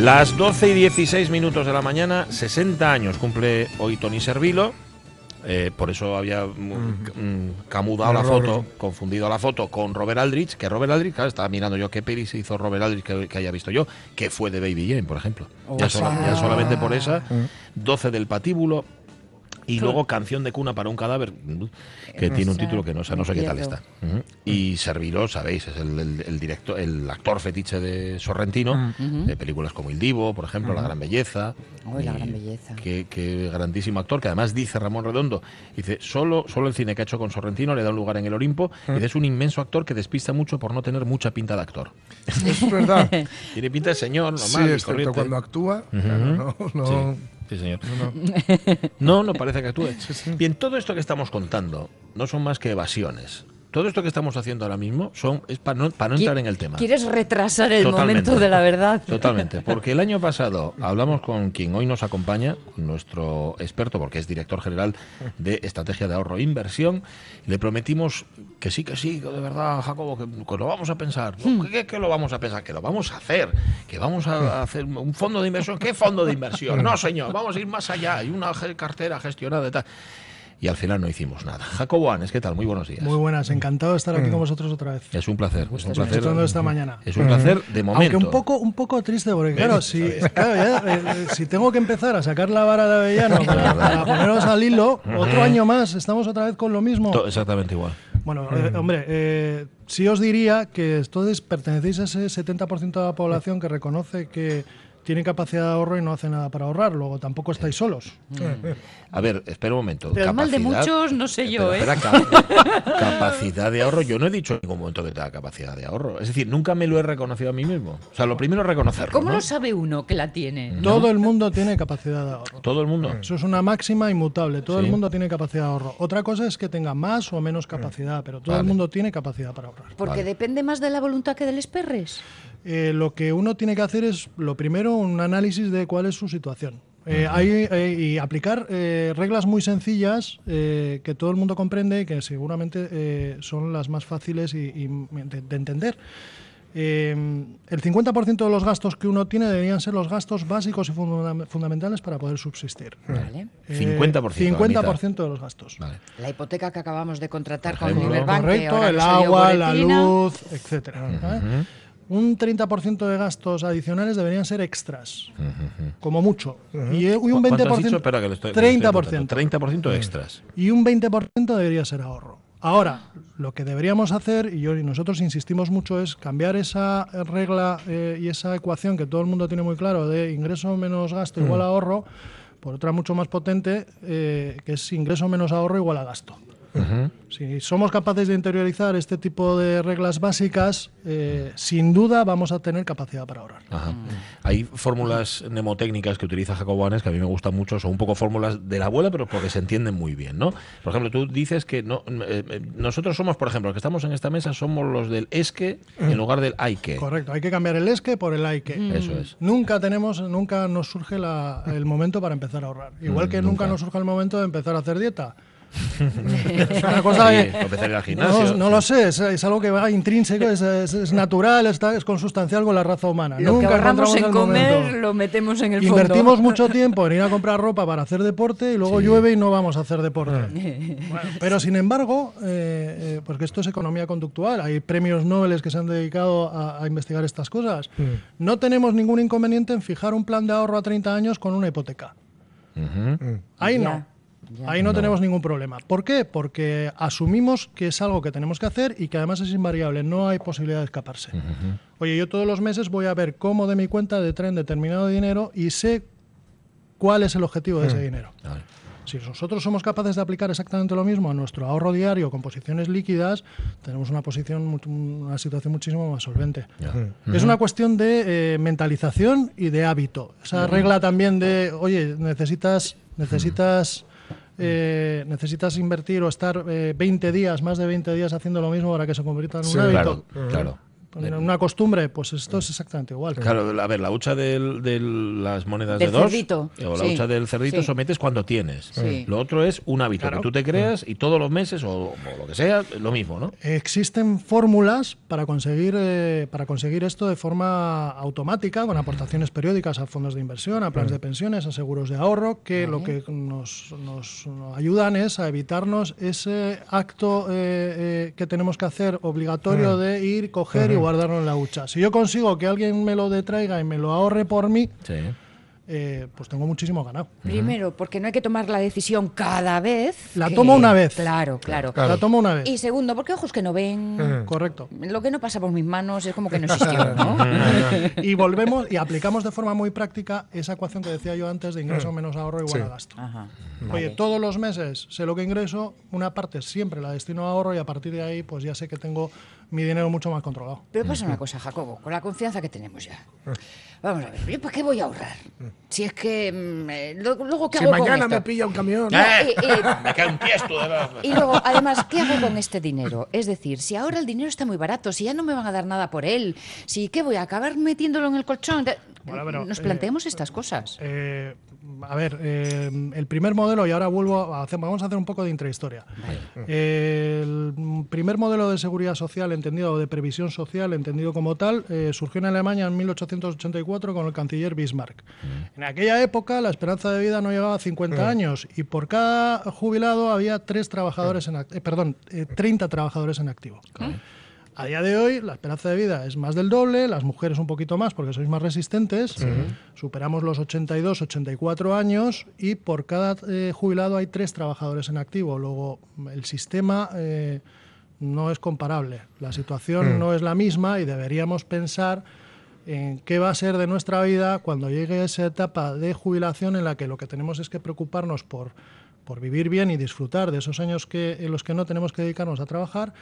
Las 12 y 16 minutos de la mañana, 60 años cumple hoy Tony Servilo. Eh, por eso había mm, mm, camudado la foto, confundido la foto con Robert Aldrich, que Robert Aldrich, claro, estaba mirando yo qué peli se hizo Robert Aldrich que, que haya visto yo, que fue de Baby Jane, por ejemplo. Ya, solamente por esa, 12 del patíbulo, y luego Canción de cuna para un cadáver, que tiene un título que no, sé- no sé qué tal está. Y Servilo, sabéis, es el, el- el director, el actor fetiche de Sorrentino, de películas como El Divo, por ejemplo, La Gran Belleza. Uy, La Gran Belleza. Qué, qué grandísimo actor, que además dice Ramón Redondo, dice, solo, solo el cine que ha hecho con Sorrentino le da un lugar en el Olimpo, y dice, es un inmenso actor que despista mucho por no tener mucha pinta de actor. Es verdad. Tiene pinta de señor, sí, normal, y excepto corriente. cuando actúa. claro, no, no, Sí, sí, señor. No, no parece que actúe. Bien, todo esto que estamos contando no son más que evasiones. Todo esto que estamos haciendo ahora mismo son es para no, para no entrar en el tema. ¿Quieres retrasar el Totalmente. momento de la verdad? Totalmente, porque el año pasado hablamos con quien hoy nos acompaña, nuestro experto, porque es director general de Estrategia de Ahorro e Inversión, le prometimos que sí, que sí, que de verdad, Jacobo, que, que lo vamos a pensar. No, ¿Qué, qué lo vamos a pensar? Que lo vamos a hacer, que vamos a hacer un fondo de inversión. ¿Qué fondo de inversión? No, señor, vamos a ir más allá, hay una cartera gestionada y tal. Y al final no hicimos nada. Jacobo Anes, ¿qué tal? Muy buenos días. Muy buenas, encantado de estar aquí con vosotros otra vez. Es un placer, es un placer. Escuchando esta mañana. Es un placer de momento. Aunque un poco, un poco triste, porque claro, si, claro, ya, eh, eh, si tengo que empezar a sacar la vara de avellano para, para poneros al hilo, otro año más, estamos otra vez con lo mismo. To- Exactamente igual. Bueno, eh, hombre, eh, sí os diría que entonces pertenecéis a ese 70% de la población que reconoce que tiene capacidad de ahorro y no hace nada para ahorrar. Luego tampoco estáis solos. A ver, espera un momento. Pero el mal de Capacidad- muchos, no sé yo, Espera, ¿eh? espera, ca- capacidad de ahorro. Yo no he dicho en ningún momento que tenga capacidad de ahorro. Es decir, nunca me lo he reconocido a mí mismo. O sea, lo primero es reconocerlo. ¿Cómo ¿no? lo sabe uno que la tiene? Todo el mundo tiene capacidad de ahorro. Todo el mundo. Eso es una máxima inmutable. Todo Sí. el mundo tiene capacidad de ahorro. Otra cosa es que tenga más o menos capacidad, pero todo Vale. el mundo tiene capacidad para ahorrar. Porque Vale. depende más de la voluntad que del esperres. Eh, lo que uno tiene que hacer es, lo primero, un análisis de cuál es su situación. Eh, hay, eh, y aplicar eh, reglas muy sencillas eh, que todo el mundo comprende y que seguramente eh, son las más fáciles y, y de, de entender. Eh, el 50% de los gastos que uno tiene deberían ser los gastos básicos y funda- fundamentales para poder subsistir. Vale. Eh, 50%, la 50% de los gastos. Vale. La hipoteca que acabamos de contratar con. Liberbank, Correcto, el agua, la luz, etcétera. ¿eh? Un 30% de gastos adicionales deberían ser extras, como mucho. y, eh, y un ¿Cuánto 20%, has dicho? Espera, que lo estoy- que lo estoy 30%. apuntando. 30% extras. y un 20% debería ser ahorro. Ahora, lo que deberíamos hacer, y, yo, y nosotros insistimos mucho, es cambiar esa regla eh, y esa ecuación que todo el mundo tiene muy claro de ingreso menos gasto igual a ahorro, por otra mucho más potente, eh, que es ingreso menos ahorro igual a gasto. Si somos capaces de interiorizar este tipo de reglas básicas, eh, sin duda vamos a tener capacidad para ahorrar. Ajá. Hay fórmulas mnemotécnicas que utiliza Jacobo Anes que a mí me gustan mucho, son un poco fórmulas de la abuela, pero porque se entienden muy bien, ¿no? Por ejemplo, tú dices que no, eh, eh, nosotros somos, por ejemplo, los que estamos en esta mesa, somos los del es que en lugar del hay que. Correcto, hay que cambiar el es que por el hay que. Eso es. Nunca tenemos, nunca nos surge la- el momento para empezar a ahorrar. Igual que nunca. nunca. nos surge el momento de empezar a hacer dieta. Es una cosa Sí, que- o empezar a ir al gimnasio. no, no sí. lo sé, es, es algo que va intrínseco, es, es- es natural, está, es consustancial con la raza humana. Lo que Nunca ahorramos en comer momento. lo metemos en el Invertimos fondo. mucho tiempo en ir a comprar ropa para hacer deporte y luego llueve y no vamos a hacer deporte. Bueno, pero sin embargo, eh, eh, porque esto es economía conductual, hay premios Nobel que se han dedicado a, a investigar estas cosas. No tenemos ningún inconveniente en fijar un plan de ahorro a 30 años con una hipoteca. Ahí no. Ya. Ahí no, tenemos ningún problema. ¿Por qué? Porque asumimos que es algo que tenemos que hacer y que además es invariable, no hay posibilidad de escaparse. Oye, yo todos los meses voy a ver cómo de mi cuenta detraen determinado dinero y sé cuál es el objetivo de ese dinero. Vale. Si nosotros somos capaces de aplicar exactamente lo mismo a nuestro ahorro diario con posiciones líquidas, tenemos una posición, una situación muchísimo más solvente. Es una cuestión de eh, mentalización y de hábito. Esa regla también de, oye, necesitas, necesitas, eh, necesitas invertir o estar eh, 20 días, más de 20 días haciendo lo mismo para que se convierta en un Sí, hábito. Claro, claro. En una costumbre, pues esto es exactamente igual. Claro, a ver, la hucha de las monedas Del de dos cerdito, o la sí. hucha del cerdito Sí. sometes cuando tienes. Sí. Lo otro es un hábito Claro. que tú te creas y todos los meses o, o lo que sea, lo mismo, ¿no? Existen fórmulas para conseguir, eh, para conseguir esto de forma automática, con aportaciones periódicas a fondos de inversión, a planes de pensiones, a seguros de ahorro, que lo que nos, nos- nos ayudan es a evitarnos ese acto eh, eh, que tenemos que hacer obligatorio de ir, coger y guardarlo en la hucha. Si yo consigo que alguien me lo detraiga y me lo ahorre por mí, Sí. eh, pues tengo muchísimo ganado. Primero, porque no hay que tomar la decisión cada vez. La que- tomo una vez. Claro, claro. La tomo una vez. Y segundo, porque ojos que no ven. Correcto. Lo que no pasa por mis manos es como que no existió, ¿no? y volvemos y aplicamos de forma muy práctica esa ecuación que decía yo antes de ingreso menos ahorro igual Sí. a gasto. Ajá. Oye, Vale. todos los meses sé lo que ingreso, una parte siempre la destino a ahorro y a partir de ahí pues ya sé que tengo mi dinero mucho más controlado. Pero pasa una cosa, Jacobo, con la confianza que tenemos ya. Vamos a ver, ¿yo para qué voy a ahorrar? Si es que. mm, eh, lo- luego, ¿qué Si hago con mañana esto? me pilla un camión. No, eh, eh, Me cae un tiesto de la... Y luego, además, ¿qué hago con este dinero? Es decir, si ahora el dinero está muy barato, si ya no me van a dar nada por él, si ¿qué voy a acabar metiéndolo en el colchón? Bueno, pero, Nos eh, planteemos estas cosas. Eh, a ver, eh, el primer modelo, y ahora vuelvo a hacer, vamos a hacer un poco de intrahistoria. Eh, el primer modelo de seguridad social entendido, o de previsión social entendido como tal, eh, surgió en Alemania en 1884 con el canciller Bismarck. En aquella época la esperanza de vida no llegaba a 50 años y por cada jubilado había tres trabajadores en eh, perdón, eh, 30 trabajadores en activo. A día de hoy, la esperanza de vida es más del doble, las mujeres un poquito más porque sois más resistentes, superamos los 82, 84 años y por cada eh, jubilado hay tres trabajadores en activo. Luego, el sistema eh, no es comparable, la situación no es la misma y deberíamos pensar en qué va a ser de nuestra vida cuando llegue esa etapa de jubilación en la que lo que tenemos es que preocuparnos por, por vivir bien y disfrutar de esos años que, en los que no tenemos que dedicarnos a trabajar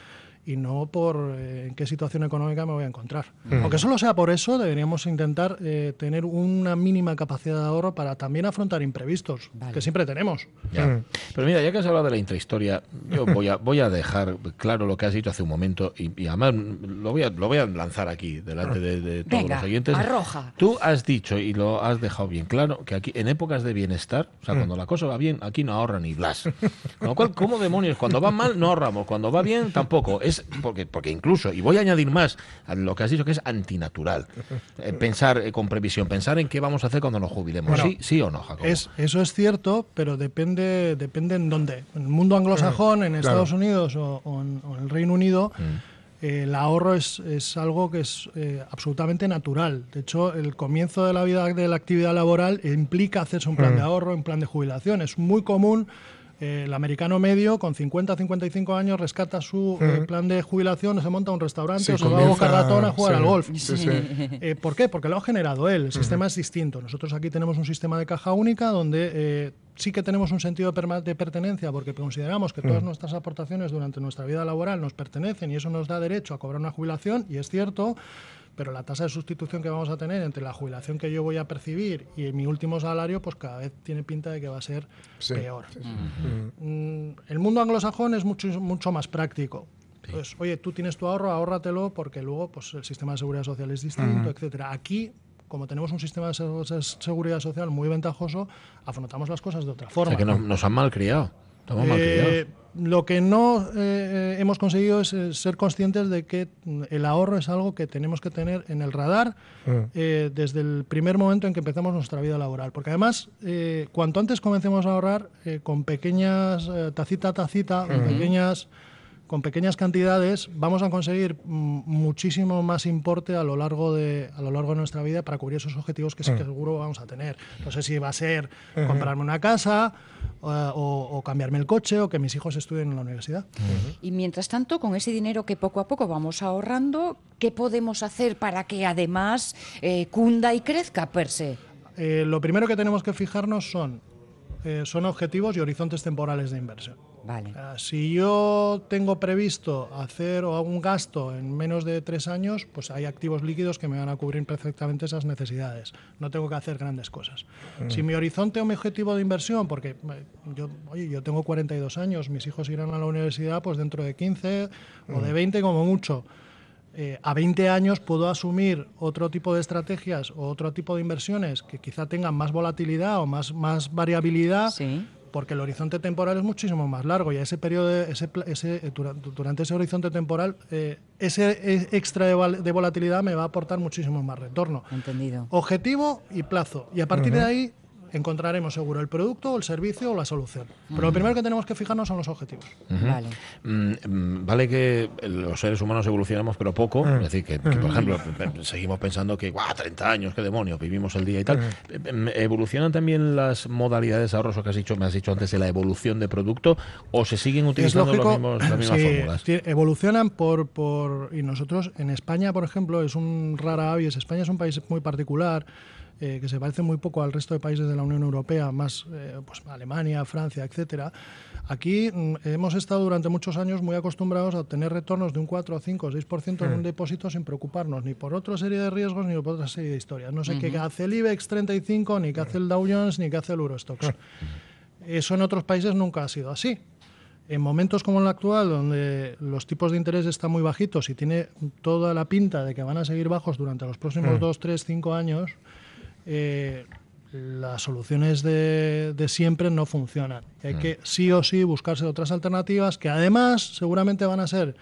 y no por eh, en qué situación económica me voy a encontrar. Aunque solo sea por eso, deberíamos intentar eh, tener una mínima capacidad de ahorro para también afrontar imprevistos, que siempre tenemos. Ya. Pero mira, ya que has hablado de la intrahistoria, yo voy a, voy a dejar claro lo que has dicho hace un momento y, y además lo voy, a, lo voy a lanzar aquí delante de, de todos Venga, los oyentes. arroja. Tú has dicho y lo has dejado bien claro que aquí en épocas de bienestar, o sea, cuando la cosa va bien, aquí no ahorra ni blas. Con lo cual, ¿cómo demonios? Cuando va mal no ahorramos, cuando va bien tampoco. Es porque, porque incluso, y voy a añadir más a lo que has dicho que es antinatural, eh, pensar eh, con previsión, pensar en qué vamos a hacer cuando nos jubilemos. Bueno, ¿Sí, sí o no, Jacobo? Es, eso es cierto, pero depende, depende en dónde. En el mundo anglosajón, en Estados Unidos o, o en, o en el Reino Unido, eh, el ahorro es, es algo que es eh, absolutamente natural. De hecho, el comienzo de la vida de la actividad laboral implica hacerse un plan de ahorro, un plan de jubilación. Es muy común. El americano medio con 50 55 años rescata su eh, plan de jubilación, se monta un restaurante Sí, o se va a Boca Ratón a jugar sí, al golf. sí. Eh, ¿Por qué? Porque lo ha generado él. El sistema es distinto. Nosotros aquí tenemos un sistema de caja única donde eh, sí que tenemos un sentido de pertenencia porque consideramos que todas nuestras aportaciones durante nuestra vida laboral nos pertenecen y eso nos da derecho a cobrar una jubilación y es cierto. Pero la tasa de sustitución que vamos a tener entre la jubilación que yo voy a percibir y mi último salario, pues cada vez tiene pinta de que va a ser Sí, peor. Mm, el mundo anglosajón es mucho, mucho más práctico. Pues, oye, tú tienes tu ahorro, ahórratelo porque luego pues, el sistema de seguridad social es distinto, etcétera. Aquí, como tenemos un sistema de se- se- seguridad social muy ventajoso, afrontamos las cosas de otra O forma. sea, que nos, nos han malcriado. Estamos mal Eh, lo que no eh, eh, hemos conseguido es eh, ser conscientes de que mm, el ahorro es algo que tenemos que tener en el radar eh, desde el primer momento en que empezamos nuestra vida laboral. Porque además, eh, cuanto antes comencemos a ahorrar, eh, con pequeñas, eh, tacita a tacita, con pequeñas con pequeñas cantidades vamos a conseguir mm, muchísimo más importe a lo largo de a lo largo de nuestra vida para cubrir esos objetivos que sí que seguro vamos a tener. No sé si va a ser comprarme una casa o, o cambiarme el coche o que mis hijos estudien en la universidad. Y mientras tanto, con ese dinero que poco a poco vamos ahorrando, ¿qué podemos hacer para que además eh, cunda y crezca per se? Eh, lo primero que tenemos que fijarnos son eh, son objetivos y horizontes temporales de inversión. Vale. Eh, Si yo tengo previsto hacer o un gasto en menos de tres años, pues hay activos líquidos que me van a cubrir perfectamente esas necesidades. No tengo que hacer grandes cosas. Si mi horizonte o mi objetivo de inversión, porque eh, yo, oye, yo tengo 42 años, mis hijos irán a la universidad pues dentro de 15 o de 20 como mucho. Eh, a 20 años puedo asumir otro tipo de estrategias o otro tipo de inversiones que quizá tengan más volatilidad o más, más variabilidad Sí. Porque el horizonte temporal es muchísimo más largo y a ese periodo, de- ese, pla- ese, eh, dura- durante ese horizonte temporal, eh, ese eh, extra de volatilidad me va a aportar muchísimo más retorno. Entendido. Objetivo y plazo. Y a partir de ahí encontraremos seguro el producto, el servicio o la solución. Pero lo primero que tenemos que fijarnos son los objetivos. Vale. Mm, mm, vale que los seres humanos evolucionamos, pero poco. Es decir, que, que, por ejemplo, pe- seguimos pensando que, ¡guau! 30 años, qué demonios, vivimos el día y tal. Eh, eh, ¿Evolucionan también las modalidades de ahorro, eso que has dicho, me has dicho antes, de la evolución de producto, o se siguen utilizando los lógico, mismos- las mismas sí, fórmulas? sí, evolucionan por, por... Y nosotros, en España, por ejemplo, es un rara avis. España es un país muy particular, eh, que se parece muy poco al resto de países de la Unión Europea, más eh, pues, Alemania, Francia, etcétera. Aquí mm, hemos estado durante muchos años muy acostumbrados a obtener retornos de un 4, 5, 6% en un depósito sin preocuparnos ni por otra serie de riesgos ni por otra serie de historias. No sé qué hace el IBEX 35, ni qué hace el Dow Jones, ni qué hace el Eurostox. Eso en otros países nunca ha sido así. En momentos como el actual, donde los tipos de interés están muy bajitos y tiene toda la pinta de que van a seguir bajos durante los próximos 2, 3, 5 años, eh, las soluciones de, de siempre no funcionan. Hay que sí o sí buscarse otras alternativas que además seguramente van a ser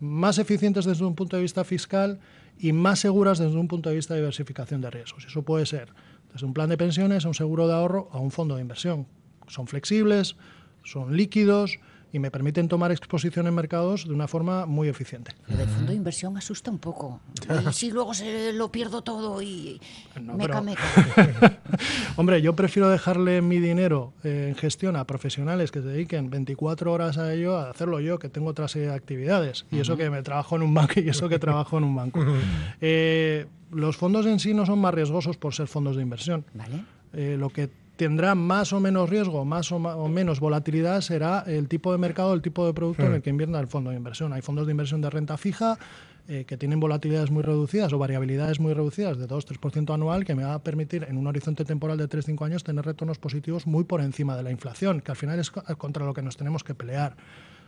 más eficientes desde un punto de vista fiscal y más seguras desde un punto de vista de diversificación de riesgos. Eso puede ser desde un plan de pensiones a un seguro de ahorro a un fondo de inversión. Son flexibles, son líquidos y me permiten tomar exposición en mercados de una forma muy eficiente. Lo del fondo de inversión asusta un poco. Y si luego se lo pierdo todo y No, meca, pero- meca. Hombre, yo prefiero dejarle mi dinero eh, en gestión a profesionales que se dediquen 24 horas a ello, a hacerlo yo, que tengo otra serie de actividades. Y eso que me trabajo en un banco y eso que trabajo en un banco. Eh, los fondos en sí no son más riesgosos por ser fondos de inversión. Vale. Eh, lo que tendrá más o menos riesgo, más o, ma- o menos volatilidad será el tipo de mercado, el tipo de producto en el que invierta el fondo de inversión. Hay fondos de inversión de renta fija eh, que tienen volatilidades muy reducidas o variabilidades muy reducidas de 2-3% anual que me va a permitir en un horizonte temporal de 3-5 años tener retornos positivos muy por encima de la inflación, que al final es co- contra lo que nos tenemos que pelear.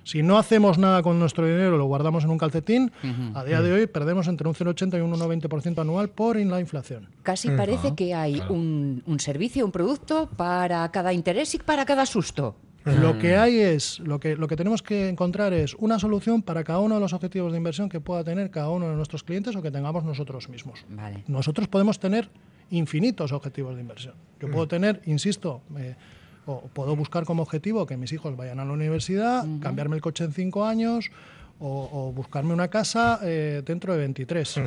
Si no hacemos nada con nuestro dinero, lo guardamos en un calcetín, a día de hoy perdemos entre un 0,80 y un 1,20% anual por la inflación. Casi parece que hay un, un servicio, un producto para cada interés y para cada susto. Lo que hay es, lo que, lo que tenemos que encontrar es una solución para cada uno de los objetivos de inversión que pueda tener cada uno de nuestros clientes o que tengamos nosotros mismos. Vale. Nosotros podemos tener infinitos objetivos de inversión. Yo puedo tener, insisto, eh, o puedo buscar como objetivo que mis hijos vayan a la universidad, cambiarme el coche en cinco años o, o buscarme una casa eh, dentro de 23.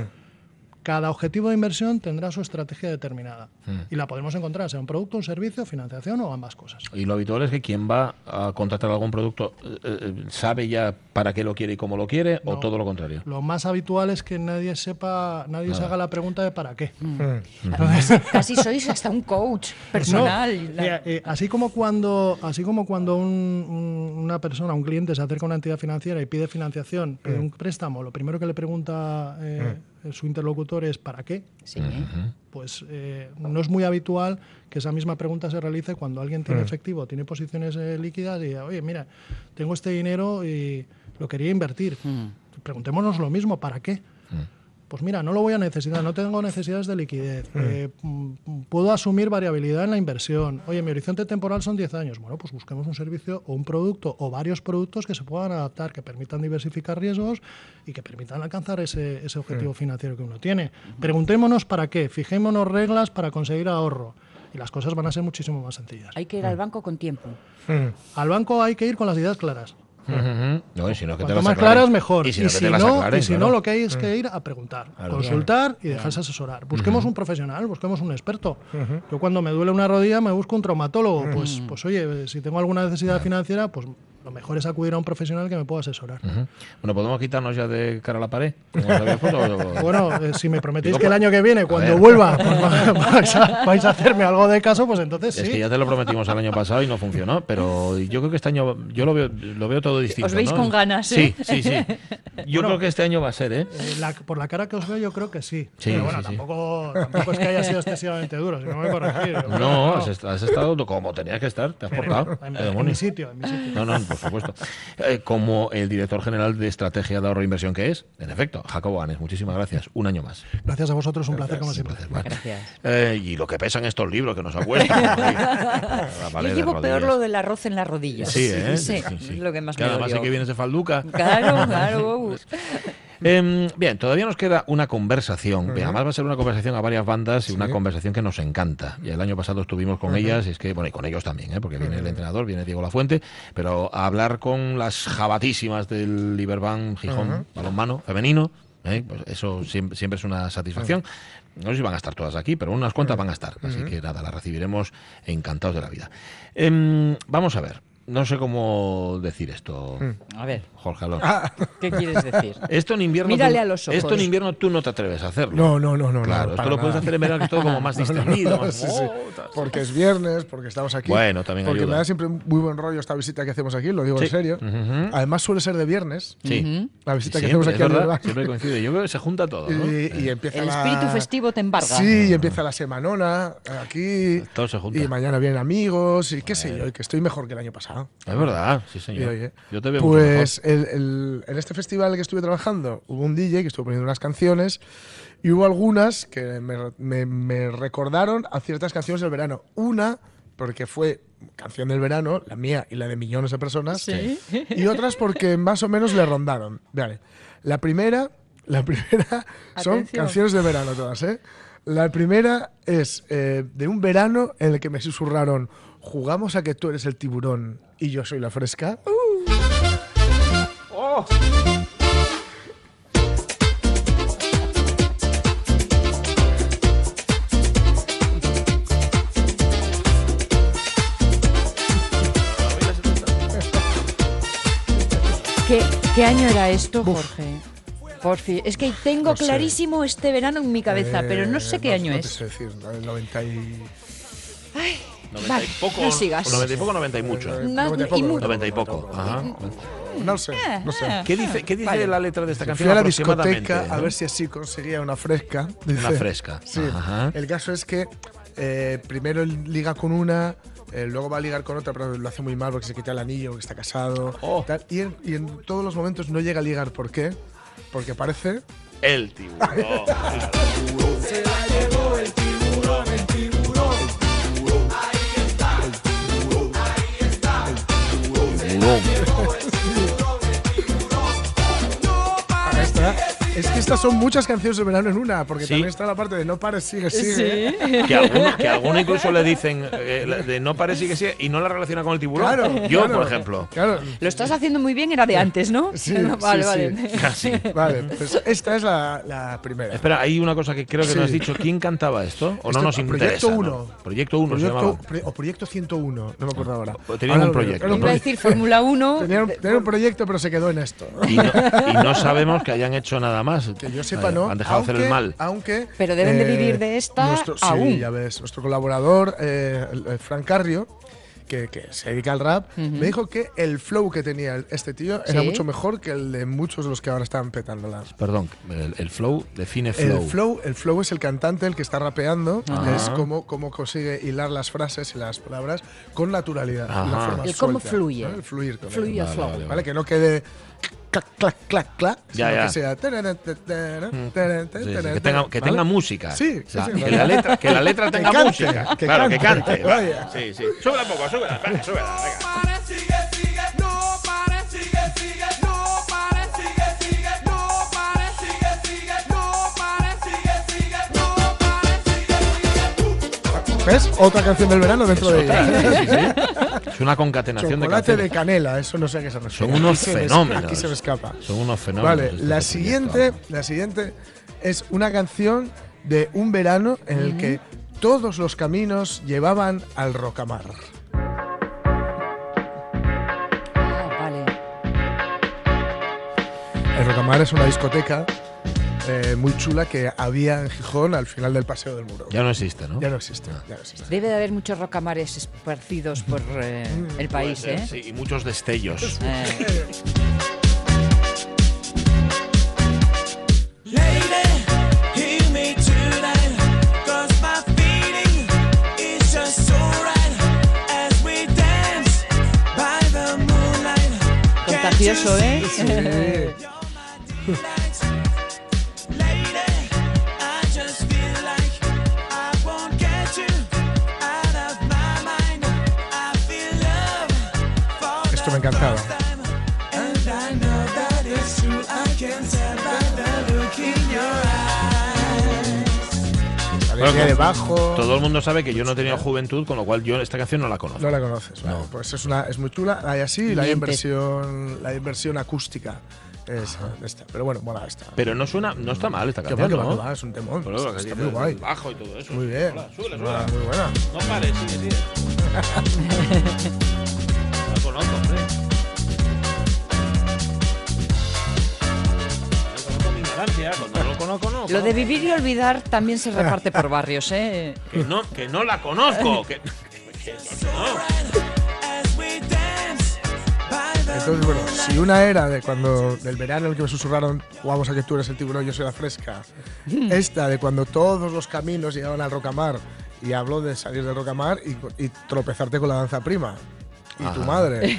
Cada objetivo de inversión tendrá su estrategia determinada. Y la podemos encontrar, sea un producto, un servicio, financiación o ambas cosas. Y lo habitual es que quien va a contratar algún producto eh, eh, sabe ya para qué lo quiere y cómo lo quiere, o todo lo contrario. Lo más habitual es que nadie sepa, nadie se haga la pregunta de para qué. Casi sois hasta un coach personal. No, eh, así como cuando, así como cuando un- un- una persona, un cliente se acerca a una entidad financiera y pide financiación, pide un préstamo, lo primero que le pregunta eh, su interlocutor es ¿para qué? Sí. Pues eh, no es muy habitual que esa misma pregunta se realice cuando alguien tiene efectivo, tiene posiciones eh, líquidas y oye, mira, tengo este dinero y lo quería invertir. Preguntémonos lo mismo, ¿para qué? Pues mira, no lo voy a necesitar, no tengo necesidades de liquidez, eh, mm, puedo asumir variabilidad en la inversión. Oye, mi horizonte temporal son 10 años. Bueno, pues busquemos un servicio o un producto o varios productos que se puedan adaptar, que permitan diversificar riesgos y que permitan alcanzar ese, ese objetivo financiero que uno tiene. Preguntémonos para qué, fijémonos reglas para conseguir ahorro y las cosas van a ser muchísimo más sencillas. Hay que ir al banco con tiempo. Al banco hay que ir con las ideas claras. No, y si no, que te Cuanto más claras, mejor. Y si no, aclaren, y si no, lo que hay es que ir a preguntar, consultar y dejarse asesorar. Busquemos un profesional, busquemos un experto. Yo cuando me duele una rodilla me busco un traumatólogo. Pues, pues oye, si tengo alguna necesidad financiera, pues lo mejor es acudir a un profesional que me pueda asesorar. Bueno, ¿podemos quitarnos ya de cara a la pared? puesto, Bueno, eh, si me prometéis Digo, que el pues, año que viene, cuando vuelva, pues, va- vais, a, vais a hacerme algo de caso, pues entonces Es sí. que ya te lo prometimos el año pasado y no funcionó, pero yo creo que este año yo lo veo, lo veo todo distinto. Os veis ¿no? con ganas, Sí, ¿eh? sí, sí. Yo creo que este año va a ser, ¿eh? Eh, la- por la cara que os veo, yo creo que sí. Sí, Pero bueno, sí, sí. tampoco, tampoco es que haya sido excesivamente duro, si no me corregir. No, que has, est- has estado como tenías que estar, te has portado. En, eh, en mi demonios. sitio, en mi sitio. No, no, por supuesto. Eh, como el director general de estrategia de ahorro e inversión que es, en efecto, Jacobo Anes, muchísimas gracias. Un año más. Gracias a vosotros, un placer como siempre. Gracias, bueno. Gracias. Eh, y lo que pesan estos libros que nos acuestan. pared Yo llevo peor lo del arroz en las rodillas. Sí, ¿eh? Sí, sí, sí. es lo que más Que me dolió. que vienes de Falduca. Claro, claro. Em, bien, todavía nos queda una conversación. Además va a ser una conversación a varias bandas y una conversación que nos encanta. Y el año pasado estuvimos con ellas y es que, bueno, y con ellos también, ¿eh? porque viene el entrenador, viene Diego Lafuente, pero a hablar con las jabatísimas del Liberbank Gijón, balonmano femenino, ¿eh? pues eso siempre, siempre es una satisfacción. No sé si van a estar todas aquí, pero unas cuantas van a estar. Así que nada, las recibiremos encantados de la vida. Em, vamos a ver. No sé cómo decir esto, A ver, Jorge Alonso. ¿qué quieres decir? Esto en invierno. Mírale tú- a los ojos. Esto en invierno tú no te atreves a hacerlo. No, no, no, no. Claro, no, esto lo puedes hacer en verano, que es todo como más distendido. Sí, sí. "Oh". Porque es viernes, porque estamos aquí. Bueno, también Porque ayuda. me da siempre muy buen rollo esta visita que hacemos aquí, lo digo Sí. en serio. Además suele ser de viernes, Sí. la visita que hacemos aquí al verdad, siempre coincide. Yo creo que se junta todo. ¿no? Y, y empieza El la- espíritu festivo te embarga. Sí, y empieza la semanona aquí. Todo se junta. Y mañana vienen amigos y qué sé yo, y que estoy mejor que el año pasado. Es verdad, sí, Y, señor. oye, Yo te veo mucho pues el- el- en este festival que estuve trabajando hubo un DJ que estuvo poniendo unas canciones y hubo algunas que me, me- me recordaron a ciertas canciones del verano. Una, porque fue canción del verano, la mía y la de millones de personas. Y otras porque más o menos le rondaron. Vale. La primera, la primera son Atención. canciones de verano todas, ¿eh? La primera es eh, de un verano en el que me susurraron, jugamos a que tú eres el tiburón y yo soy la fresca. ¿Qué, qué año era esto, Jorge? Por fin. Es que tengo No sé. clarísimo este verano en mi cabeza, pero no sé Eh, qué año no es. te sé decir, el 90 y... 90 Vale, y poco, no sigas. 90 y poco, 90 y mucho. Eh, Más- 90 y poco, y mu- 90 y poco. Ajá. No sé, no sé. ¿Qué dice, qué dice Vale. la letra de esta canción? Fui a la discoteca a no? ver si así conseguía una fresca. Una dice. fresca. Sí. Ajá. El caso es que eh, primero él liga con una, eh, luego va a ligar con otra, pero lo hace muy mal porque se quita el anillo, porque está casado. Oh. tal, y, en, y en todos los momentos no llega a ligar. ¿Por qué? Porque parece El. Tiburón. es que estas son muchas canciones de verano en una, porque Sí. también está la parte de no pares, sigue, sigue. Que alguno, que alguno incluso le dicen eh, de no pare sigue sigue y no la relaciona con el tiburón. Claro, Yo, claro. por ejemplo. Claro. Lo estás haciendo muy bien, era de antes, ¿no? Sí, vale, sí, vale. Casi. Vale, pues esta es la, la primera. Espera, hay una cosa que creo que Sí. no has dicho. ¿Quién cantaba esto? ¿O no nos Proyecto interesa? ¿no? Uno. Proyecto 1 se Proyecto, llamaba. o Proyecto 101, no me acuerdo ahora. Tenían Ahora un proyecto, Iba a proyecto. decir Fórmula 1. Tenían, tenían un proyecto, pero se quedó en esto. Y no, y no sabemos que hayan hecho nada más. Que yo sepa, no. Han dejado hacer el aunque- mal. Aunque. Pero deben de vivir de esta nuestro- aún. Sí, ya ves. Nuestro colaborador, eh, el- el Frank Carrio, que, que se dedica al rap, me dijo que el flow que tenía el- este tío era Sí. mucho mejor que el de muchos de los que ahora están petándola. Perdón, el, el flow define flow. El flow, el flow es el cantante, el que está rapeando, es cómo, cómo consigue hilar las frases y las palabras con naturalidad. Ajá. La forma El cómo fluye. ¿no? El fluir con Fluye él. el flow. vale, ¿Vale? Que no quede clac, clac, clac, clac, Ya, sino ya. que sea... que tenga, que ¿vale? tenga música. Sí, sí, La- sí, que, la letra, que la letra tenga música. que claro, que cante, cante. va. vaya. Sí, sí. Súbela un poco, súbela. venga, súbela, venga. ¿Ves? Otra canción del verano dentro de ella. Sí, sí. Es una concatenación de Chocolate de canciones. canela, eso no sé a qué se refiere. Son unos Aquí se me- fenómenos. aquí se me escapa. Son unos fenómenos. Vale, este la siguiente, la siguiente es una canción de un verano en el que todos los caminos llevaban al rocamar. Ah, vale. El rocamar es una discoteca eh, muy chula que había en Gijón al final del Paseo del Muro. Ya no existe, ¿no? Ya no existe, ya no existe. Debe de haber muchos rocamares esparcidos por eh, el Puede país, ser, ¿eh? sí, y muchos destellos. Contagioso, ¿eh? Esto encantaba. Bueno, línea de con- bajo. Todo el mundo sabe que yo no he tenido juventud, con lo cual yo esta canción no la conozco. No la conoces, vale. Pues es una es muy chula, la hay así y la hay en Mientes. versión la hay en versión acústica. Es esta, pero bueno, mola esta. Pero no suena, no está mal esta Que canción, va, ¿no? va, es un temón. Pero está dices muy guay. bajo y todo eso. Muy bien. Hola, súbele, Muy buena, súbele. muy buena. No pares, sigue, sigue. conozco, hombre. Yo conozco mi ignorancia, cuando no lo conozco, no. Lo de vivir y olvidar también se reparte por barrios, ¿eh? Que no, que no la conozco. Que, que- que no. Entonces, bueno, si una era de cuando del verano en el que me susurraron jugamos a que tú eres el tiburón, yo soy la fresca. Esta de cuando todos los caminos llegaban al rocamar y hablo de salir del rocamar y, y tropezarte con la danza prima. Y tu madre.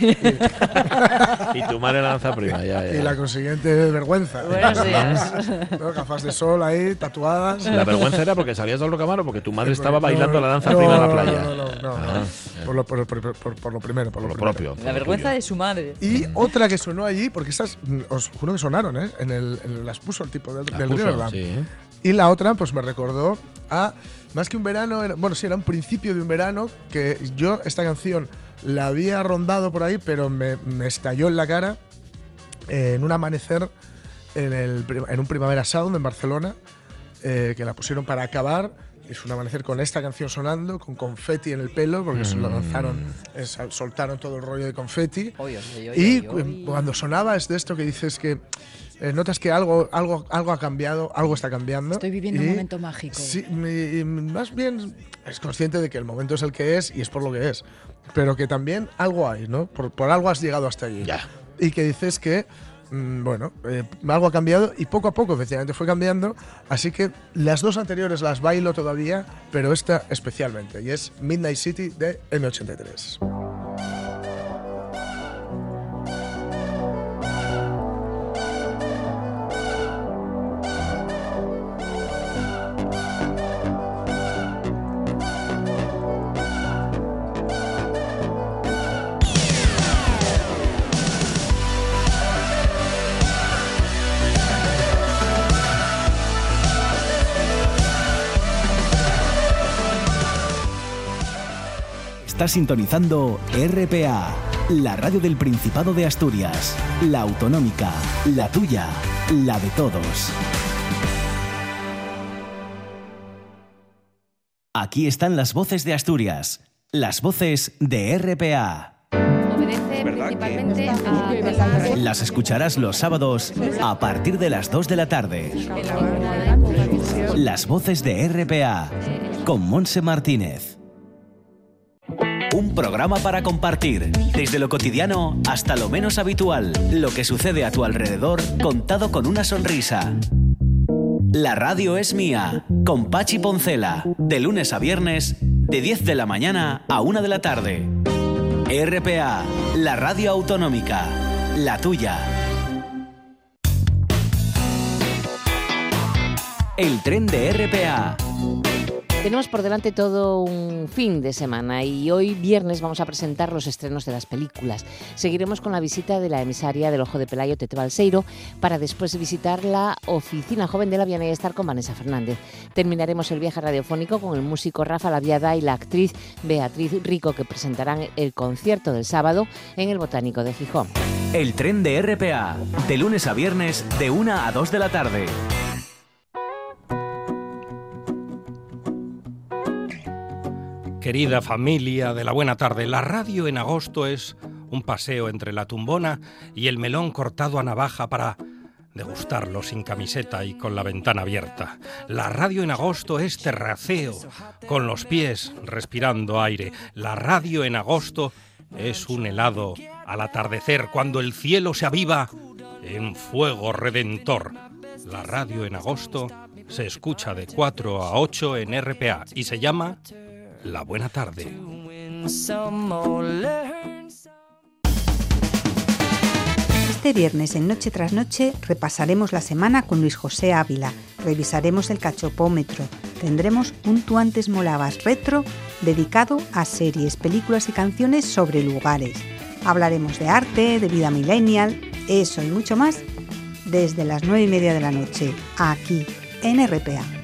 Y tu madre lanza prima, ya, ya. Y la consiguiente vergüenza. Buenos días. ¿No? Gafas de sol ahí, tatuadas. La vergüenza era porque salías del rocamar o porque tu madre estaba No, bailando la danza no, prima en la playa. No, no, no. no. Ah, Por, lo, por, por- por- por lo primero, por lo, por lo primero. propio. La vergüenza de su madre. Y otra que sonó allí, porque estas, mm, os juro que sonaron, ¿eh? En el, en las puso el tipo del, del puso, Riverland. sí, ¿eh? Y la otra, pues me recordó a, más que un verano, era- bueno, sí, era un principio de un verano, que yo esta canción la había rondado por ahí, pero me, me estalló en la cara eh, en un amanecer en, el, en un Primavera Sound en Barcelona, eh, que la pusieron para acabar. Es un amanecer con esta canción sonando, con confeti en el pelo, porque se lo lanzaron, eh, sal- soltaron todo el rollo de confeti. Oy, oy, oy, Y oy, cu- oy. cuando sonaba es de esto que dices que eh, notas que algo, algo, algo ha cambiado, algo está cambiando. Estoy viviendo y- un momento mágico. Sí, mi- y más bien es consciente de que el momento es el que es y es por lo que es. Pero que también algo hay, ¿no? Por, por algo has llegado hasta allí. Ya. Y que dices que, mm, bueno, eh, algo ha cambiado y poco a poco efectivamente fue cambiando. Así que las dos anteriores las bailo todavía, pero esta especialmente. Y es Midnight City de M83. Sintonizando RPA, la radio del Principado de Asturias, la autonómica, la tuya, la de todos. Aquí están las voces de Asturias, las voces de RPA. Obedece principalmente a Las escucharás los sábados a partir de las 2 de la tarde. Las voces de RPA con Monse Martínez. Un programa para compartir, desde lo cotidiano hasta lo menos habitual, lo que sucede a tu alrededor contado con una sonrisa. La radio es mía, con Pachi Poncela, de lunes a viernes, de 10 de la mañana a 1 de la tarde. RPA, la radio autonómica, la tuya. El tren de RPA tenemos por delante todo un fin de semana y hoy viernes vamos a presentar los estrenos de las películas. Seguiremos con la visita de la emisaria del Ojo de Pelayo, Tete Balseiro, para después visitar la oficina joven de la Viana y estar con Vanessa Fernández. Terminaremos el viaje radiofónico con el músico Rafa Laviada y la actriz Beatriz Rico, que presentarán el concierto del sábado en el Botánico de Gijón. El tren de RPA, de lunes a viernes, de 1 a 2 de la tarde. Querida familia de la buena tarde, la radio en agosto es un paseo entre la tumbona y el melón cortado a navaja para degustarlo sin camiseta y con la ventana abierta. La radio en agosto es terraceo, con los pies respirando aire. La radio en agosto es un helado al atardecer cuando el cielo se aviva en fuego redentor. La radio en agosto se escucha de 4 a 8 en RPA y se llama La Buena Tarde. Este viernes en Noche tras Noche repasaremos la semana con Luis José Ávila, revisaremos el cachopómetro, tendremos un Tú antes molabas retro dedicado a series, películas y canciones sobre lugares. Hablaremos de arte, de vida millennial, eso y mucho más desde las nueve y media de la noche, aquí en RPA.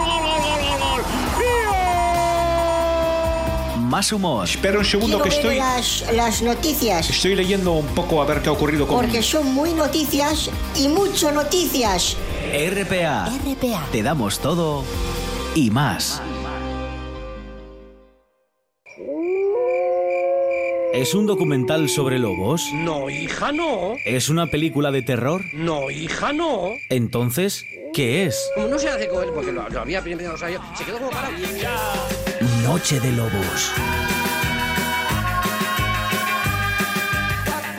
Más humor. Espera un segundo Quiero que ver estoy. Las, las noticias. Estoy leyendo un poco a ver qué ha ocurrido con. Porque son muy noticias y mucho noticias. RPA. RPA. Te damos todo y más. ¿Es un documental sobre lobos? No, hija, no. ¿Es una película de terror? No, hija, no. Entonces, ¿qué es? Como no se hace con él, porque lo, lo había primero, o sea, yo- se quedó como parado. Noche de Lobos.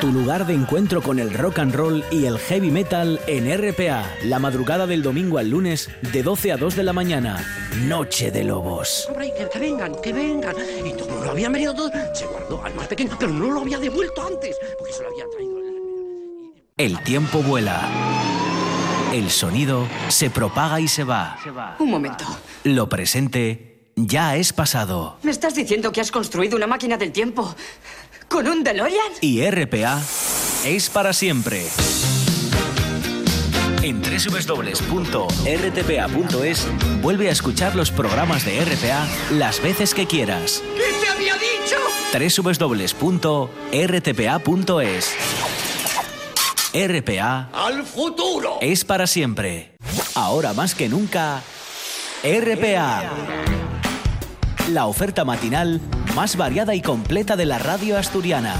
Tu lugar de encuentro con el rock and roll y el heavy metal en RPA, la madrugada del domingo al lunes de 12 a 2 de la mañana. Noche de Lobos. Hombre, que, que vengan, que vengan. Y como lo habían venido todos, se guardó al más pequeño, pero no lo había devuelto antes, porque se lo había traído. El tiempo vuela. El sonido se propaga y se va. Un momento. Lo presente ya es pasado. ¿Me estás diciendo que has construido una máquina del tiempo con un DeLorean? Y RPA es para siempre. En www.rtpa.es vuelve a escuchar los programas de RPA las veces que quieras. ¿Qué te había dicho? www.rtpa.es RPA ¡Al futuro! es para siempre. Ahora más que nunca, RPA. La oferta matinal más variada y completa de la radio asturiana.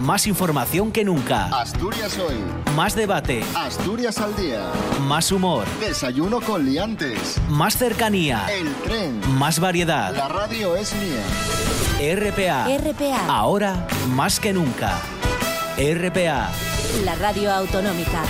Más información que nunca. Asturias hoy. Más debate. Asturias al día. Más humor. Desayuno con liantes. Más cercanía. El tren. Más variedad. La radio es mía. RPA. RPA. Ahora más que nunca. RPA. La radio autonómica.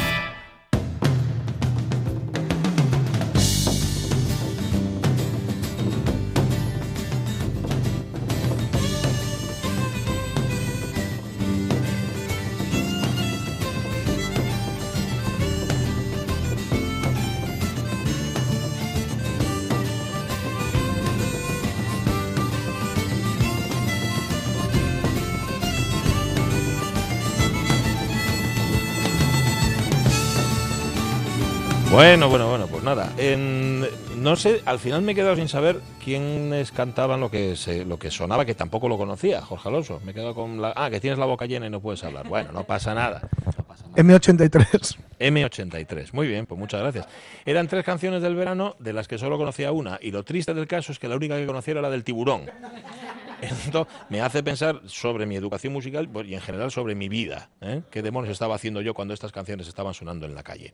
Bueno, bueno, bueno, pues nada. En- no sé, al final me he quedado sin saber quiénes cantaban lo que se, lo que sonaba, que tampoco lo conocía, Jorge Alonso. Me he quedado con la. Ah, que tienes la boca llena y no puedes hablar. Bueno, no pasa nada. M83. M83. Muy bien, pues muchas gracias. Eran tres canciones del verano de las que solo conocía una. Y lo triste del caso es que la única que conocía era la del tiburón. Esto me hace pensar sobre mi educación musical y en general sobre mi vida. ¿eh? ¿Qué demonios estaba haciendo yo cuando estas canciones estaban sonando en la calle?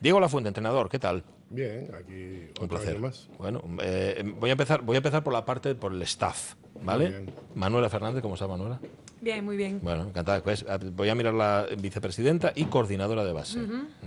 Diego Lafuente, entrenador, ¿qué tal? Bien, aquí Un placer. año más. Bueno, eh, voy a empezar, voy a empezar por la parte, por el staff, ¿vale? Manuela Fernández, ¿cómo está Manuela? Bien, muy bien. Bueno, encantada. Pues, a- voy a mirar la vicepresidenta y coordinadora de base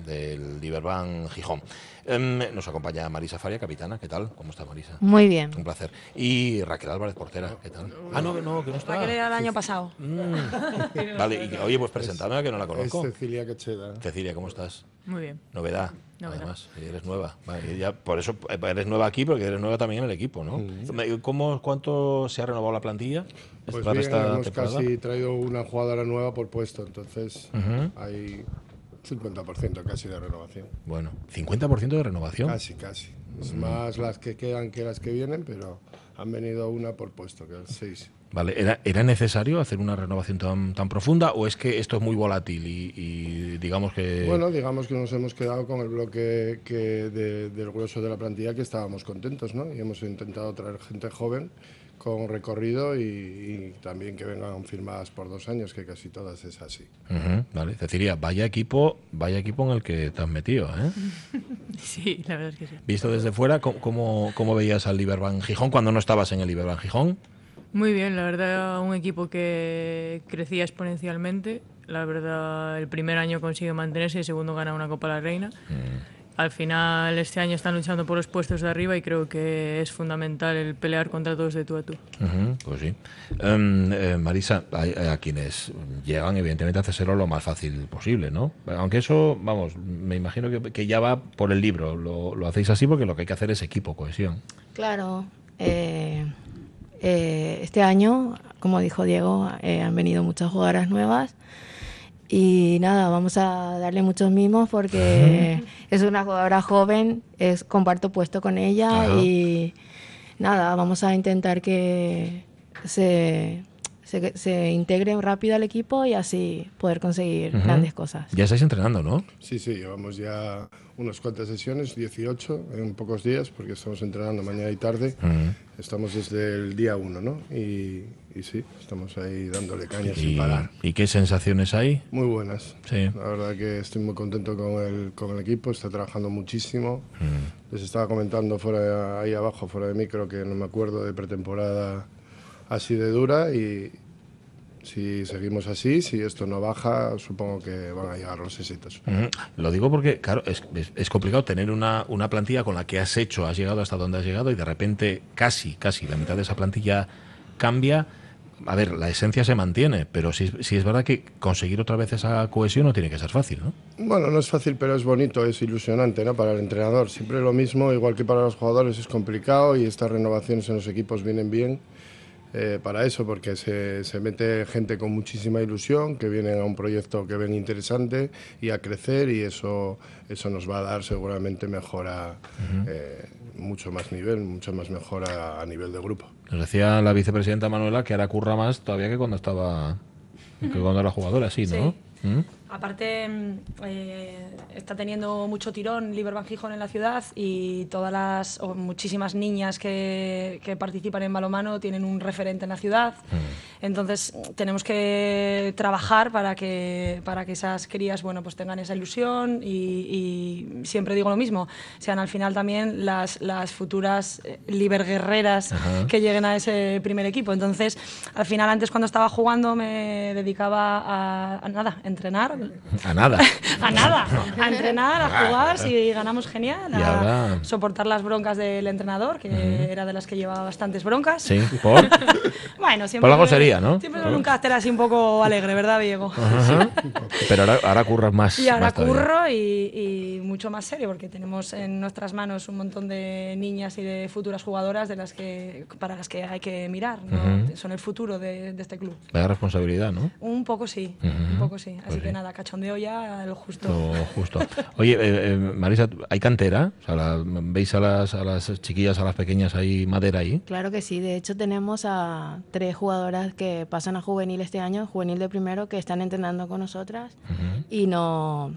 del Liberban Gijón. Em, nos acompaña Marisa Faria, capitana. ¿Qué tal? ¿Cómo está Marisa? Muy bien. Un placer. Y Raquel Álvarez, portera. ¿Qué tal? Ah, no, no, que no está. Raquel era el año pasado. Vale, y, oye, pues presentarme que no la conozco. Es Cecilia Quecheda. Cecilia, ¿cómo estás? Muy bien. Novedad. Además, eres nueva. Ya, por eso eh, eres nueva aquí, porque eres nueva también en el equipo, ¿no? ¿Cómo, ¿Cuánto se ha renovado la plantilla Pues para bien, esta hemos temporada? casi traído una jugadora nueva por puesto, entonces Ujú. hay 50% casi de renovación. Bueno, 50% de renovación. Casi, casi. Es Mm. más las que quedan que las que vienen, pero han venido una por puesto, que es seis. Vale, ¿era, ¿era necesario hacer una renovación tan, tan profunda o es que esto es muy volátil y, y digamos que... Bueno, digamos que nos hemos quedado con el bloque que de- del grueso de la plantilla que estábamos contentos, ¿no? Y hemos intentado traer gente joven con recorrido y, y también que vengan firmadas por dos años, que casi todas es así. Ujú, vale, Cecilia, vaya equipo, vaya equipo en el que te has metido, ¿eh? Sí, la verdad es que sí. Visto desde fuera, ¿cómo, cómo, cómo veías al Liberban Gijón cuando no estabas en el Liberban Gijón? Muy bien, la verdad, un equipo que crecía exponencialmente. La verdad, el primer año consigue mantenerse y el segundo gana una Copa de la Reina. Al final, este año están luchando por los puestos de arriba y creo que es fundamental el pelear contra todos de tú a tú. Ujú, pues sí. Em, eh, Marisa, a, a quienes llegan, evidentemente, a hacerlo lo más fácil posible, ¿no? Aunque eso, vamos, me imagino que, que ya va por el libro. Lo, lo hacéis así porque lo que hay que hacer es equipo, cohesión. Claro. eh, eh, este año, como dijo Diego, eh, han venido muchas jugadoras nuevas. Y nada, vamos a darle muchos mimos porque es una jugadora joven, es, comparto puesto con ella Ajá. y nada, vamos a intentar que se, se, se integre rápido al equipo y así poder conseguir grandes cosas. Ya estáis entrenando, ¿no? Sí, sí, llevamos ya unas cuantas sesiones, 18 en pocos días, porque estamos entrenando mañana y tarde. Estamos desde el día 1, ¿no? Y, y sí, estamos ahí dándole caña ¿Y, sin parar. ¿Y qué sensaciones hay? Muy buenas. Sí. La verdad que estoy muy contento con el, con el equipo, está trabajando muchísimo. Les estaba comentando fuera ahí abajo, fuera de micro, que no me acuerdo de pretemporada así de dura y si seguimos así, si esto no baja, supongo que van a llegar los éxitos. Ujú. Lo digo porque, claro, es, es- es complicado tener una, una plantilla con la que has hecho, has llegado hasta donde has llegado y de repente casi, casi la mitad de esa plantilla cambia. A ver, la esencia se mantiene, pero sí, sí es verdad que conseguir otra vez esa cohesión no tiene que ser fácil, ¿no? Bueno, no es fácil, pero es bonito, es ilusionante ¿no? para el entrenador. Siempre lo mismo, igual que para los jugadores, es complicado y estas renovaciones en los equipos vienen bien eh, para eso, porque se, se mete gente con muchísima ilusión, que vienen a un proyecto que ven interesante y a crecer y eso, eso nos va a dar seguramente mejora, eh, mucho más nivel, mucho más mejora a nivel de grupo. Nos decía la vicepresidenta Manuela que ahora curra más todavía que cuando estaba que cuando era jugadora, sí, ¿no? ¿Mm? Aparte, mm, eh, está teniendo mucho tirón Liberban Gijón en la ciudad y todas las, o muchísimas niñas que, que participan en balomano tienen un referente en la ciudad. Entonces, tenemos que trabajar para que, para que esas crías bueno, pues tengan esa ilusión y, y siempre digo lo mismo, sean al final también las, las futuras eh, liberguerreras Ajá. que lleguen a ese primer equipo. Entonces, al final, antes cuando estaba jugando me dedicaba a, a nada, a entrenar, A nada. a nada, a entrenar, a jugar, si ganamos genial, a soportar las broncas del entrenador, que era de las que llevaba bastantes broncas. Sí, por. bueno, siempre. Por algo sería, ¿no? Siempre con un carácter así un poco alegre, ¿verdad, Diego? Ajá. Pero ahora, ahora curras más. Y ahora más curro y, y mucho más serio, porque tenemos en nuestras manos un montón de niñas y de futuras jugadoras de las que, para las que hay que mirar. Son el futuro de, de este club. Vaya responsabilidad, ¿no? Un poco sí, un poco sí. Así Pues que sí. nada, cachondeo ya lo justo. Lo justo. Oye, eh, eh, Marisa, ¿hay cantera? O sea, la- ¿Veis a las, a las chiquillas, a las pequeñas ahí, madera ahí? Claro que sí, de hecho tenemos a tres jugadoras que pasan a juvenil este año, juvenil de primero, que están entrenando con nosotras y no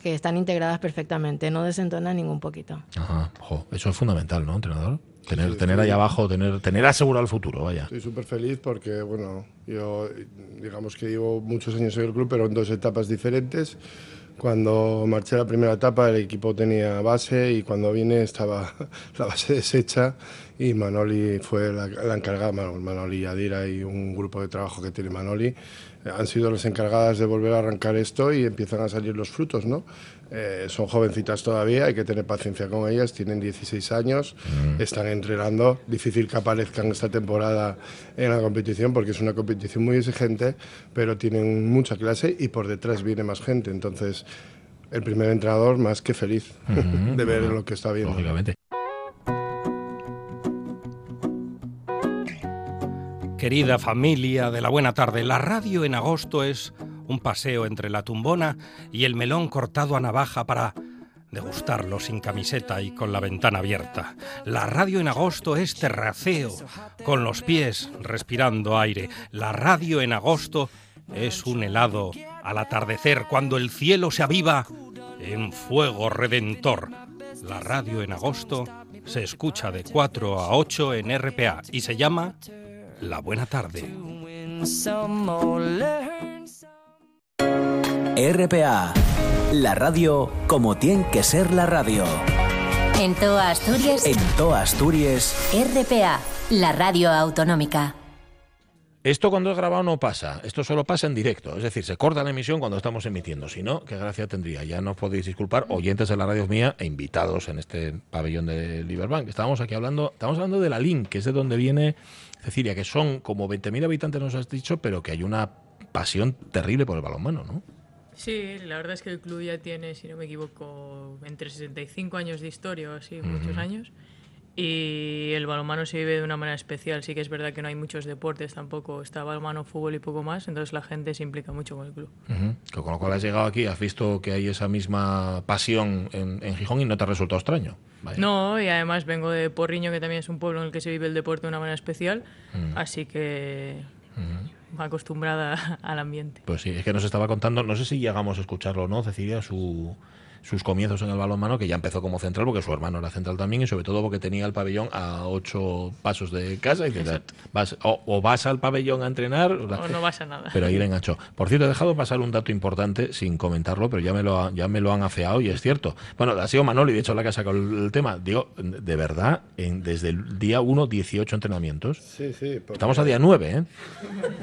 que están integradas perfectamente, no desentonan ningún poquito. Ajá. Jo, eso es fundamental, ¿no, entrenador? Tener, Sí, tener sí. ahí abajo, tener, tener asegurado el futuro, vaya. Estoy súper feliz porque, bueno, yo digamos que llevo muchos años en el club, pero en dos etapas diferentes. Cuando marché la primera etapa el equipo tenía base y cuando vine estaba la base deshecha y Manoli fue la, la encargada, Manoli y Adira y un grupo de trabajo que tiene Manoli eh, han sido las encargadas de volver a arrancar esto y empiezan a salir los frutos, ¿no? Eh, son jovencitas todavía, hay que tener paciencia con ellas, tienen 16 años, están entrenando, difícil que aparezcan esta temporada en la competición porque es una competición muy exigente, pero tienen mucha clase y por detrás viene más gente, entonces el primer entrenador más que feliz de ver lo que está viendo. Lógicamente. Querida familia de la buena tarde, la radio en agosto es un paseo entre la tumbona y el melón cortado a navaja para degustarlo sin camiseta y con la ventana abierta. La radio en agosto es terraceo, con los pies respirando aire. La radio en agosto es un helado al atardecer cuando el cielo se aviva en fuego redentor. La radio en agosto se escucha de 4 a 8 en RPA y se llama La Buena Tarde. RPA, la radio como tiene que ser la radio. En toda Asturias, En toda Asturias, RPA, la radio autonómica. Esto cuando es grabado no pasa, esto solo pasa en directo, es decir, se corta la emisión cuando estamos emitiendo, si no, qué gracia tendría. Ya nos podéis disculpar, oyentes de la radio mía e invitados en este pabellón de Liberbank. Estábamos aquí hablando, estamos hablando de la LINC, que es de donde viene Cecilia, que son como 20.000 habitantes, nos has dicho, pero que hay una pasión terrible por el balonmano, ¿no? Sí, la verdad es que el club ya tiene, si no me equivoco, entre 65 años de historia o así, muchos años. Y el balonmano se vive de una manera especial. Sí que es verdad que no hay muchos deportes tampoco. Está balonmano, fútbol y poco más. Entonces la gente se implica mucho con el club. Que Con lo cual has llegado aquí, has visto que hay esa misma pasión en, en Gijón y no te ha resultado extraño. Vaya. No, y además vengo de Porriño, que también es un pueblo en el que se vive el deporte de una manera especial. Así que acostumbrada al ambiente. Pues sí, es que nos estaba contando, no sé si llegamos a escucharlo o no, Cecilia, su, sus comienzos en el balonmano, que ya empezó como central, porque su hermano era central también, y sobre todo porque tenía el pabellón a ocho pasos de casa, y dices, vas, o, o vas al pabellón a entrenar, o, O no vas a nada. pero ahí le enganchó. Por cierto, he dejado pasar un dato importante sin comentarlo, pero ya me lo, ha- ya me lo han afeado y es cierto. Bueno, ha sido Manoli, de hecho, la que ha sacado el, el tema. Digo, de verdad, en- desde el día 1, 18 entrenamientos. Sí, sí. porque- Estamos a día 9, ¿eh?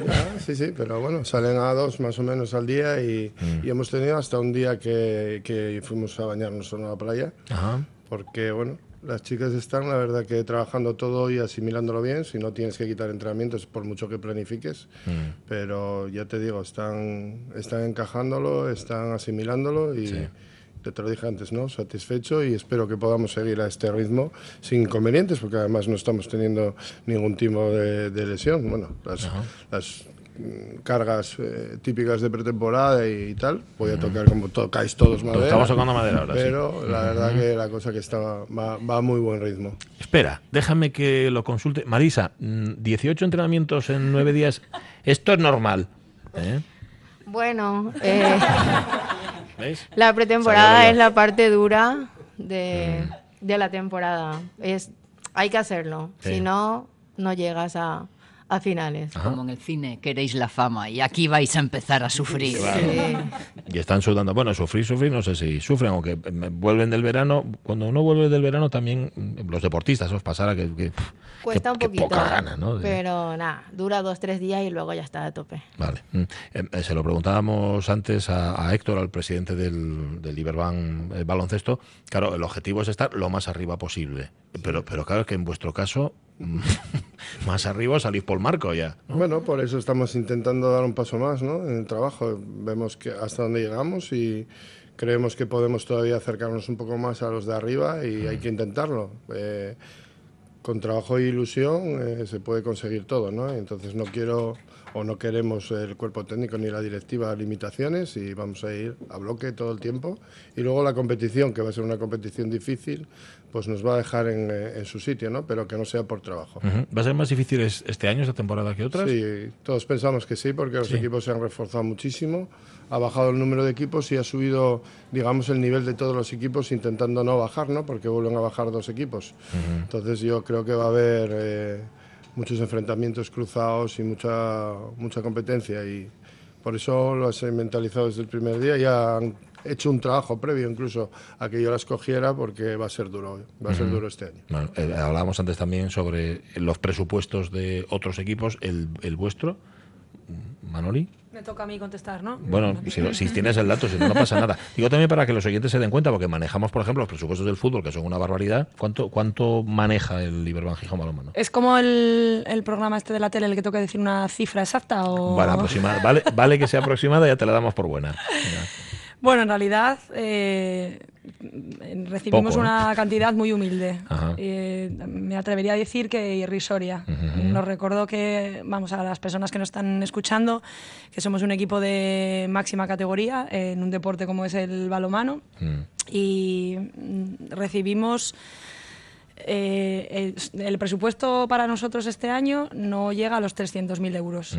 Ya, sí, sí, pero bueno, salen a dos más o menos al día y, Mm. y hemos tenido hasta un día que, que fuimos a bañarnos en la playa. Ajá. Porque, bueno, las chicas están, la verdad, que trabajando todo y asimilándolo bien. Si no tienes que quitar entrenamientos, por mucho que planifiques. Mm. Pero ya te digo, están, están encajándolo, están asimilándolo y. ya Te lo dije antes, ¿no? Satisfecho y espero que podamos seguir a este ritmo sin inconvenientes, porque además no estamos teniendo ningún tipo de, de lesión. Bueno, las, las cargas eh, típicas de pretemporada y, tal, voy a tocar como tocáis todos madera. Estamos tocando madera ahora, sí. Pero la verdad que la cosa que está va, va a muy buen ritmo. Espera, déjame que lo consulte. Marisa, mm, 18 entrenamientos en 9 días. Esto es normal. ¿eh? Bueno, eh, ¿Veis? la pretemporada es la parte dura de, de la temporada. Es, hay que hacerlo. Sí. Si no, no llegas a, a finales. Como en el cine, queréis la fama y aquí vais a empezar a sufrir. Y están sudando. Bueno, sufrir, sufrir, no sé si sufren o que eh, vuelven del verano. Cuando uno vuelve del verano, también mm, los deportistas os pasará que, Cuesta que- un que poquito. poca gana, ¿no? De- Pero nada, dura dos, tres días y luego ya está a tope. Vale. Mm. Eh, eh, se lo preguntábamos antes a, a Héctor, al presidente del, del Iberban Baloncesto. Claro, el objetivo es estar lo más arriba posible. Pero, pero claro que en vuestro caso, más arriba salís por marco ya. Bueno, por eso estamos intentando dar un paso más ¿no? en el trabajo. Vemos que hasta dónde llegamos y creemos que podemos todavía acercarnos un poco más a los de arriba y hay que intentarlo. Eh, con trabajo e ilusión eh, se puede conseguir todo, ¿no? Entonces no quiero o no queremos el cuerpo técnico ni la directiva limitaciones y vamos a ir a bloque todo el tiempo. Y luego la competición, que va a ser una competición difícil, pues nos va a dejar en, eh, en su sitio, ¿no? Pero que no sea por trabajo. Ujú. ¿Va a ser más difícil es- este año, esta temporada que otras? Sí, todos pensamos que sí, porque los Sí. equipos se han reforzado muchísimo, ha bajado el número de equipos y ha subido, digamos, el nivel de todos los equipos, intentando no bajar, ¿no? Porque vuelven a bajar dos equipos. Entonces yo creo que va a haber eh, muchos enfrentamientos cruzados y mucha, mucha competencia y por eso lo has mentalizado desde el primer día. Ya han hecho un trabajo previo incluso a que yo la escogiera porque va a ser duro, va a ser duro este año. Bueno, eh, hablábamos antes también sobre los presupuestos de otros equipos, el, el vuestro, Manoli. Me toca a mí contestar, ¿no? Bueno, si, si tienes el dato, si no, no pasa nada. Digo también para que los oyentes se den cuenta, porque manejamos, por ejemplo, los presupuestos del fútbol, que son una barbaridad. ¿Cuánto, cuánto maneja el Iberban Gijón Balonmano? ¿Es como el, el programa este de la tele el que toca decir una cifra exacta? O... Vale, aproximada. Vale, vale que sea aproximada, ya te la damos por buena. Bueno, en realidad eh, recibimos una cantidad muy humilde. Eh, me atrevería a decir que irrisoria. Nos recuerdo que, vamos, a las personas que nos están escuchando, que somos un equipo de máxima categoría en un deporte como es el balomano Mm. y mm, recibimos... eh, el, el presupuesto para nosotros este año no llega a los 300.000 euros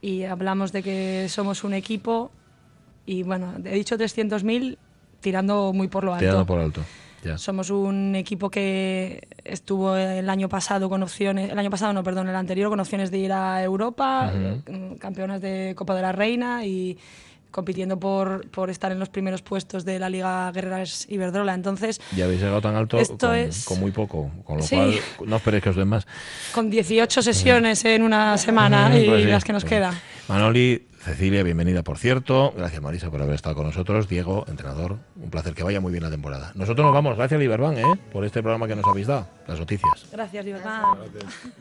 y hablamos de que somos un equipo y bueno, he dicho 300.000 tirando muy por lo alto. Tirando por alto. Somos un equipo que estuvo el año pasado con opciones, el año pasado no, perdón, el anterior con opciones de ir a Europa, eh, campeonas de Copa de la Reina y compitiendo por, por estar en los primeros puestos de la Liga Guerreras Iberdrola. Entonces, Ya habéis llegado tan alto Esto con, es- con muy poco, con lo Sí. cual no esperéis que os den más. con 18 sesiones en una semana y pues sí, las que nos pues sí. quedan. Manoli, Cecilia, bienvenida por cierto. Gracias Marisa por haber estado con nosotros. Diego, entrenador, un placer que vaya muy bien la temporada. Nosotros nos vamos, gracias Liberban, ¿eh? por este programa que nos habéis dado, las noticias. Gracias, Libertad.